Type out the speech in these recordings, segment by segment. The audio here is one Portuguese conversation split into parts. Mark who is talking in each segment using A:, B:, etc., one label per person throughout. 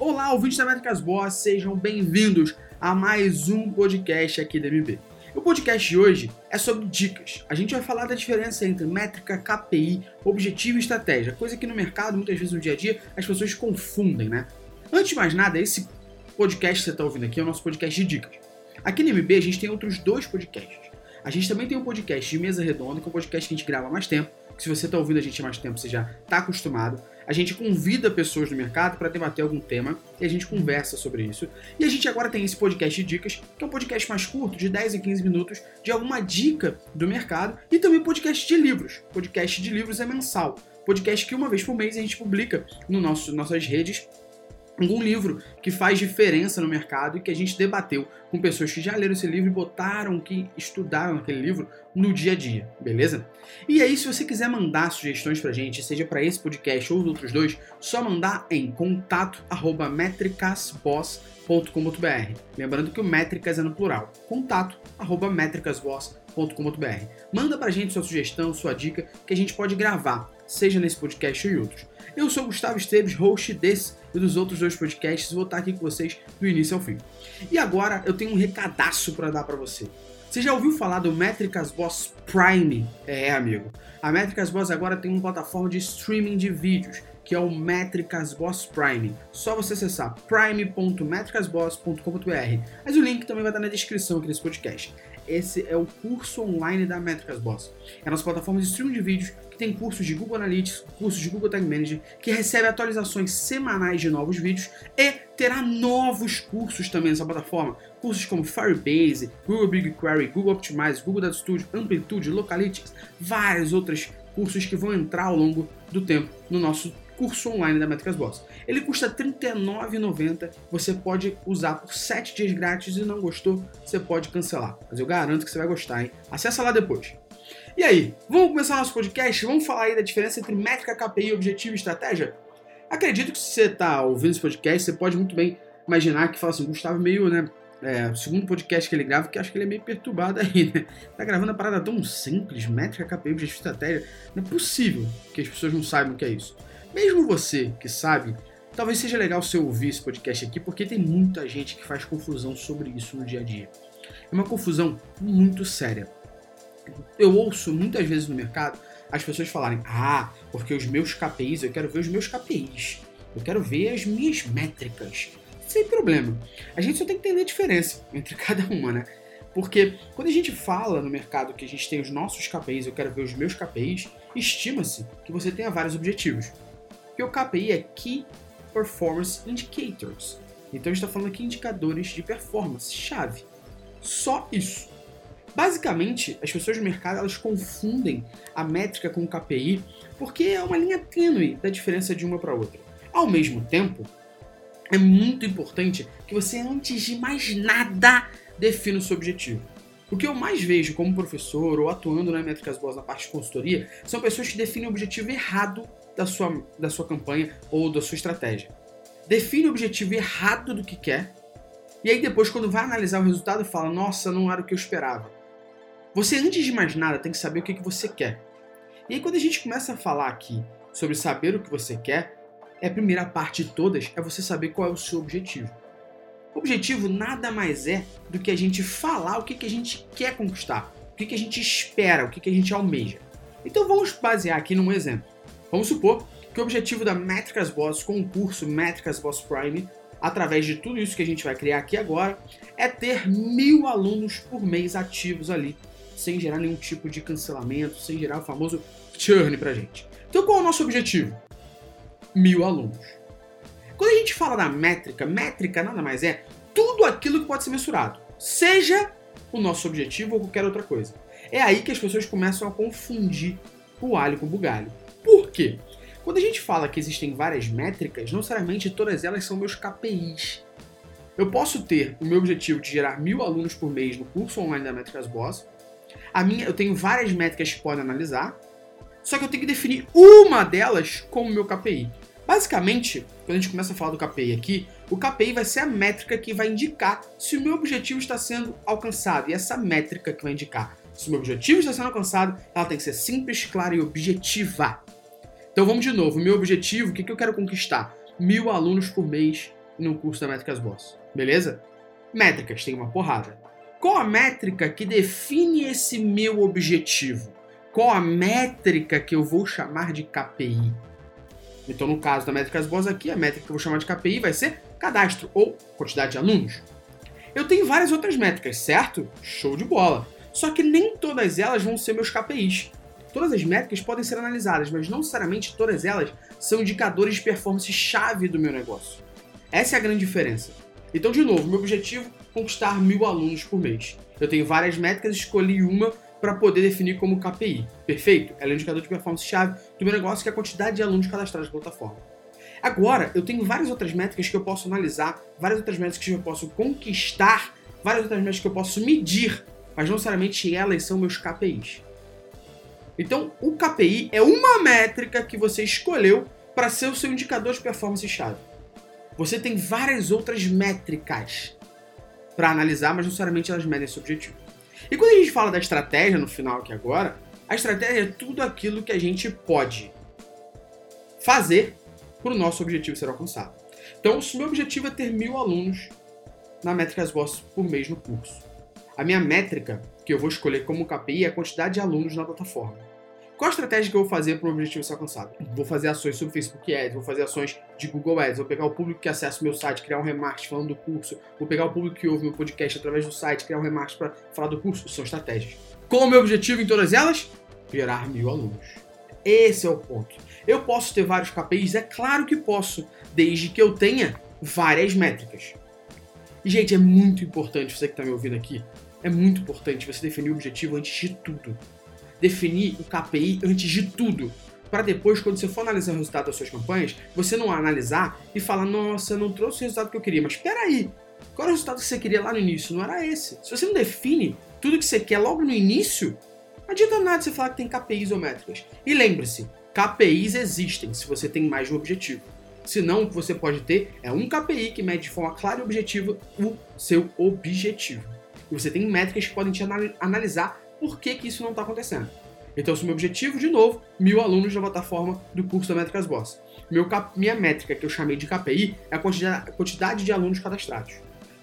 A: Olá, ouvintes da Métricas Boas, sejam bem-vindos a mais um podcast aqui da MP. O podcast de hoje é sobre dicas. A gente vai falar da diferença entre métrica, KPI, objetivo e estratégia, coisa que no mercado, muitas vezes no dia a dia, as pessoas confundem, né? Antes de mais nada, esse podcast que você está ouvindo aqui é o nosso podcast de dicas. Aqui no MB a gente tem outros dois podcasts. A gente também tem um podcast de mesa redonda, que é um podcast que a gente grava há mais tempo. Se você está ouvindo a gente há mais tempo, você já está acostumado. A gente convida pessoas do mercado para debater algum tema e a gente conversa sobre isso. E a gente agora tem esse podcast de dicas, que é um podcast mais curto, de 10 a 15 minutos, de alguma dica do mercado, e também podcast de livros. Podcast de livros é mensal. Podcast que uma vez por mês a gente publica no nosso, nossas redes algum livro que faz diferença no mercado e que a gente debateu com pessoas que já leram esse livro e botaram, que estudaram aquele livro no dia a dia, beleza? E aí, se você quiser mandar sugestões pra gente, seja para esse podcast ou os outros dois, só mandar em contato@metricasboss.com.br. Lembrando que o métricas é no plural. contato@metricasboss.com.br. Manda pra gente sua sugestão, sua dica que a gente pode gravar, seja nesse podcast ou em outros. Eu sou Gustavo Esteves, host desse e dos outros dois podcasts, vou estar aqui com vocês do início ao fim. E agora eu tenho um recadaço para dar para você. Você já ouviu falar do Métricas Boss Prime? É, amigo. A Métricas Boss agora tem uma plataforma de streaming de vídeos, que é o Métricas Boss Prime. Só você acessar prime.metricasboss.com.br. Mas o link também vai estar na descrição aqui desse podcast. Esse é o curso online da Métricas Boss. É a nossa plataforma de streaming de vídeos tem cursos de Google Analytics, cursos de Google Tag Manager, que recebe atualizações semanais de novos vídeos e terá novos cursos também nessa plataforma. Cursos como Firebase, Google BigQuery, Google Optimize, Google Data Studio, Amplitude, Localytics, vários outros cursos que vão entrar ao longo do tempo no nosso curso online da Métricas Boss. Ele custa R$ 39,90. Você pode usar por 7 dias grátis e não gostou, você pode cancelar. Mas eu garanto que você vai gostar, hein? Acessa lá depois. E aí, vamos começar nosso podcast? Vamos falar aí da diferença entre métrica, KPI, objetivo e estratégia? Acredito que se você está ouvindo esse podcast, você pode muito bem imaginar que fala assim, Gustavo meio, né? É, o segundo podcast que ele grava, que acho que ele é meio perturbado aí, né? Tá gravando uma parada tão simples, métrica, KPI, objetivo e estratégia. Não é possível que as pessoas não saibam o que é isso. Mesmo você que sabe, talvez seja legal você ouvir esse podcast aqui, porque tem muita gente que faz confusão sobre isso no dia a dia. É uma confusão muito séria eu ouço muitas vezes no mercado as pessoas falarem: ah, porque os meus KPIs, eu quero ver os meus KPIs, eu quero ver as minhas métricas. Sem problema. A gente só tem que entender a diferença entre cada uma, né? Porque quando a gente fala no mercado que a gente tem os nossos KPIs, eu quero ver os meus KPIs, estima-se que você tenha vários objetivos. Porque o KPI é Key Performance Indicators. Então a gente está falando aqui indicadores de performance, chave. Só isso. Basicamente, as pessoas do mercado elas confundem a métrica com o KPI porque é uma linha tênue da diferença de uma para outra. Ao mesmo tempo, é muito importante que você, antes de mais nada, defina o seu objetivo. O que eu mais vejo como professor ou atuando na Métricas Boas na parte de consultoria são pessoas que definem o objetivo errado da sua, da sua campanha ou da sua estratégia. Define o objetivo errado do que quer, e aí depois, quando vai analisar o resultado, fala: Nossa, não era o que eu esperava. Você, antes de mais nada, tem que saber o que, que você quer. E aí, quando a gente começa a falar aqui sobre saber o que você quer, é a primeira parte de todas é você saber qual é o seu objetivo. O objetivo nada mais é do que a gente falar o que, que a gente quer conquistar, o que, que a gente espera, o que, que a gente almeja. Então vamos basear aqui num exemplo. Vamos supor que o objetivo da Métricas Boss com o Métricas Boss Prime, através de tudo isso que a gente vai criar aqui agora, é ter mil alunos por mês ativos ali sem gerar nenhum tipo de cancelamento, sem gerar o famoso churn pra gente. Então qual é o nosso objetivo? Mil alunos. Quando a gente fala da métrica, métrica nada mais é tudo aquilo que pode ser mensurado, seja o nosso objetivo ou qualquer outra coisa. É aí que as pessoas começam a confundir o alho com o bugalho. Por quê? Quando a gente fala que existem várias métricas, não necessariamente todas elas são meus KPIs. Eu posso ter o meu objetivo de gerar mil alunos por mês no curso online da Métricas Boss, a minha, eu tenho várias métricas que podem analisar, só que eu tenho que definir uma delas como meu KPI. Basicamente, quando a gente começa a falar do KPI aqui, o KPI vai ser a métrica que vai indicar se o meu objetivo está sendo alcançado. E essa métrica que vai indicar se o meu objetivo está sendo alcançado, ela tem que ser simples, clara e objetiva. Então vamos de novo. Meu objetivo, o que, que eu quero conquistar? Mil alunos por mês no curso da Métricas Boss, beleza? Métricas, tem uma porrada. Qual a métrica que define esse meu objetivo? Qual a métrica que eu vou chamar de KPI? Então, no caso da Métricas Boss aqui, a métrica que eu vou chamar de KPI vai ser cadastro ou quantidade de alunos. Eu tenho várias outras métricas, certo? Show de bola. Só que nem todas elas vão ser meus KPIs. Todas as métricas podem ser analisadas, mas não necessariamente todas elas são indicadores de performance chave do meu negócio. Essa é a grande diferença. Então, de novo, meu objetivo conquistar mil alunos por mês. Eu tenho várias métricas, escolhi uma para poder definir como KPI. Perfeito? Ela é o indicador de performance chave do meu negócio, que é a quantidade de alunos cadastrados na plataforma. Agora, eu tenho várias outras métricas que eu posso analisar, várias outras métricas que eu posso conquistar, várias outras métricas que eu posso medir, mas não necessariamente elas são meus KPIs. Então, o KPI é uma métrica que você escolheu para ser o seu indicador de performance chave. Você tem várias outras métricas para analisar, mas não necessariamente elas medem esse objetivo. E quando a gente fala da estratégia no final aqui agora, a estratégia é tudo aquilo que a gente pode fazer para o nosso objetivo ser alcançado. Então, se o meu objetivo é ter mil alunos na Métricas Boss por mês no curso, a minha métrica que eu vou escolher como KPI é a quantidade de alunos na plataforma. Qual a estratégia que eu vou fazer para o objetivo ser alcançado? Vou fazer ações sobre Facebook Ads, vou fazer ações de Google Ads, vou pegar o público que acessa o meu site, criar um remarketing falando do curso, vou pegar o público que ouve meu podcast através do site, criar um remarketing para falar do curso. São estratégias. Qual o meu objetivo em todas elas? Gerar mil alunos. Esse é o ponto. Eu posso ter vários KPIs? É claro que posso, desde que eu tenha várias métricas. E, gente, é muito importante, você que está me ouvindo aqui, é muito importante você definir o objetivo antes de tudo definir o KPI antes de tudo. Para depois, quando você for analisar o resultado das suas campanhas, você não analisar e falar, nossa, não trouxe o resultado que eu queria. Mas espera aí, qual era o resultado que você queria lá no início? Não era esse. Se você não define tudo que você quer logo no início, não adianta nada você falar que tem KPIs ou métricas. E lembre-se, KPIs existem se você tem mais de um objetivo. Senão, o que você pode ter é um KPI que mede de forma clara e objetiva o seu objetivo. E você tem métricas que podem te analisar por que, que isso não está acontecendo. Então, se o meu objetivo, de novo, mil alunos na plataforma do curso da Métricas Boss. Meu, minha métrica, que eu chamei de KPI, é a quantidade, a quantidade de alunos cadastrados.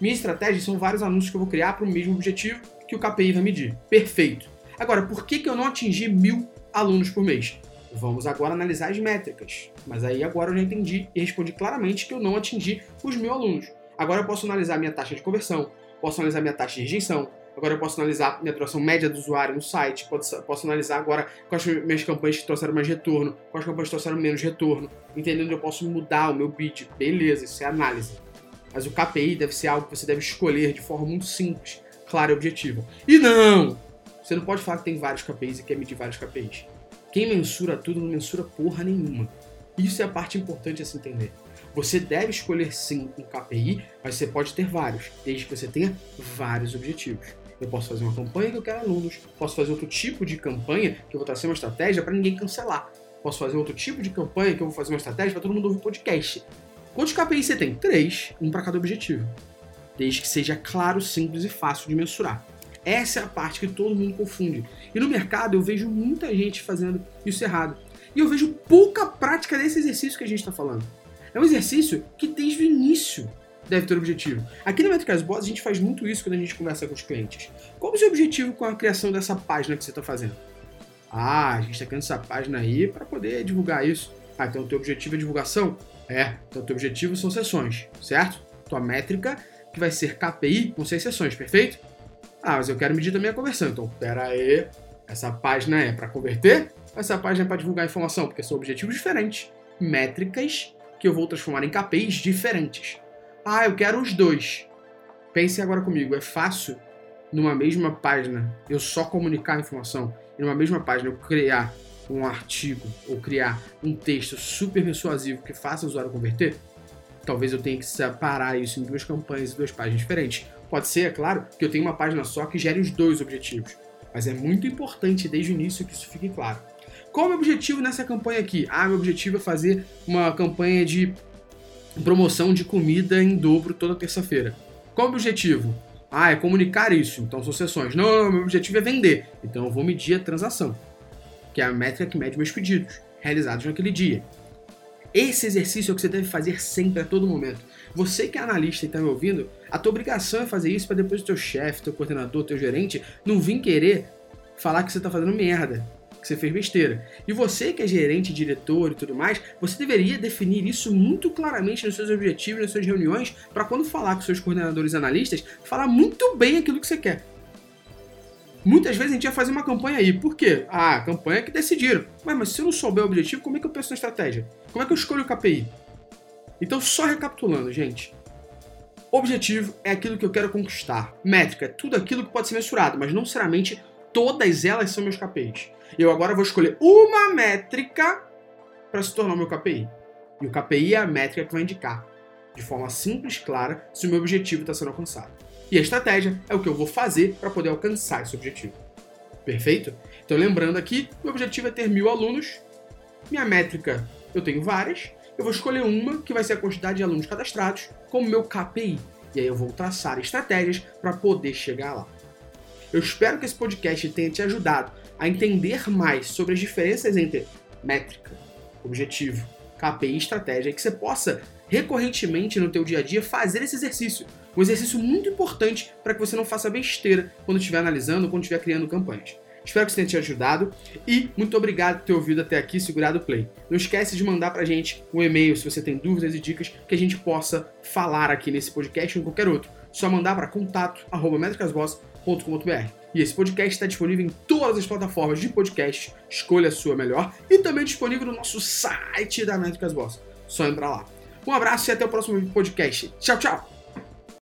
A: Minha estratégia são vários anúncios que eu vou criar para o mesmo objetivo que o KPI vai medir. Perfeito. Agora, por que, que eu não atingi mil alunos por mês? Vamos agora analisar as métricas. Mas aí agora eu já entendi e respondi claramente que eu não atingi os mil alunos. Agora eu posso analisar minha taxa de conversão, posso analisar minha taxa de rejeição, Agora eu posso analisar minha duração média do usuário no site, posso, posso analisar agora quais minhas campanhas que trouxeram mais retorno, quais campanhas trouxeram menos retorno, entendendo eu posso mudar o meu bid. Beleza, isso é análise. Mas o KPI deve ser algo que você deve escolher de forma muito simples, clara e objetiva. E não! Você não pode falar que tem vários KPIs e quer medir vários KPIs. Quem mensura tudo não mensura porra nenhuma. Isso é a parte importante a se entender. Você deve escolher sim um KPI, mas você pode ter vários, desde que você tenha vários objetivos. Eu posso fazer uma campanha que eu quero alunos, posso fazer outro tipo de campanha que eu vou trazer uma estratégia para ninguém cancelar. Posso fazer outro tipo de campanha que eu vou fazer uma estratégia para todo mundo ouvir podcast. Quantos KPIs você tem? Três, um para cada objetivo. Desde que seja claro, simples e fácil de mensurar. Essa é a parte que todo mundo confunde. E no mercado eu vejo muita gente fazendo isso errado. E eu vejo pouca prática desse exercício que a gente está falando. É um exercício que desde o início deve ter objetivo. Aqui na Métricas Boss a gente faz muito isso quando a gente conversa com os clientes. Qual é o seu objetivo com a criação dessa página que você está fazendo? Ah, a gente está criando essa página aí para poder divulgar isso. Ah, então o teu objetivo é divulgação? É, então o teu objetivo são sessões, certo? Tua métrica que vai ser KPI com seis sessões, perfeito? Ah, mas eu quero medir também a conversão. Então, pera aí, essa página é para converter? Essa página é para divulgar informação, porque são objetivos diferentes, métricas que eu vou transformar em KPIs diferentes. Ah, eu quero os dois. Pense agora comigo, é fácil numa mesma página eu só comunicar a informação e numa mesma página eu criar um artigo ou criar um texto super persuasivo que faça o usuário converter? Talvez eu tenha que separar isso em duas campanhas e duas páginas diferentes. Pode ser, é claro, que eu tenha uma página só que gere os dois objetivos. Mas é muito importante desde o início que isso fique claro. Qual é o meu objetivo nessa campanha aqui? Ah, meu objetivo é fazer uma campanha de promoção de comida em dobro toda terça-feira. Qual o objetivo? Ah, é comunicar isso, então são sessões. Não, meu objetivo é vender, então eu vou medir a transação, que é a métrica que mede meus pedidos realizados naquele dia. Esse exercício é o que você deve fazer sempre, a todo momento. Você que é analista e está me ouvindo, a tua obrigação é fazer isso para depois o teu chefe, teu coordenador, teu gerente não vir querer falar que você está fazendo merda, que você fez besteira. E você que é gerente, diretor e tudo mais, você deveria definir isso muito claramente nos seus objetivos, nas suas reuniões, para quando falar com seus coordenadores analistas, falar muito bem aquilo que você quer. Muitas vezes a gente ia fazer uma campanha aí. Por quê? Ah, campanha que decidiram. Mas, mas se eu não souber o objetivo, como é que eu penso na estratégia? Como é que eu escolho o KPI? Então, só recapitulando, gente. Objetivo é aquilo que eu quero conquistar. Métrica é tudo aquilo que pode ser mensurado, mas não necessariamente todas elas são meus KPIs. Eu agora vou escolher uma métrica para se tornar o meu KPI. E o KPI é a métrica que vai indicar, de forma simples, clara, se o meu objetivo está sendo alcançado. E a estratégia é o que eu vou fazer para poder alcançar esse objetivo. Perfeito? Então, lembrando aqui, o objetivo é ter mil alunos. Minha métrica, eu tenho várias. Eu vou escolher uma, que vai ser a quantidade de alunos cadastrados, como meu KPI. E aí eu vou traçar estratégias para poder chegar lá. Eu espero que esse podcast tenha te ajudado a entender mais sobre as diferenças entre métrica, objetivo, KPI e estratégia, e que você possa recorrentemente no teu dia a dia fazer esse exercício. Um exercício muito importante para que você não faça besteira quando estiver analisando quando estiver criando campanhas. Espero que isso tenha te ajudado e muito obrigado por ter ouvido até aqui segurado o play. Não esquece de mandar pra gente um e-mail se você tem dúvidas e dicas que a gente possa falar aqui nesse podcast ou em qualquer outro. Só mandar para contato@metricasboss.com.br. E esse podcast está disponível em todas as plataformas de podcast, escolha a sua melhor, e também disponível no nosso site da Métricas Boss. Só entrar lá. Um abraço e até o próximo podcast. Tchau, tchau!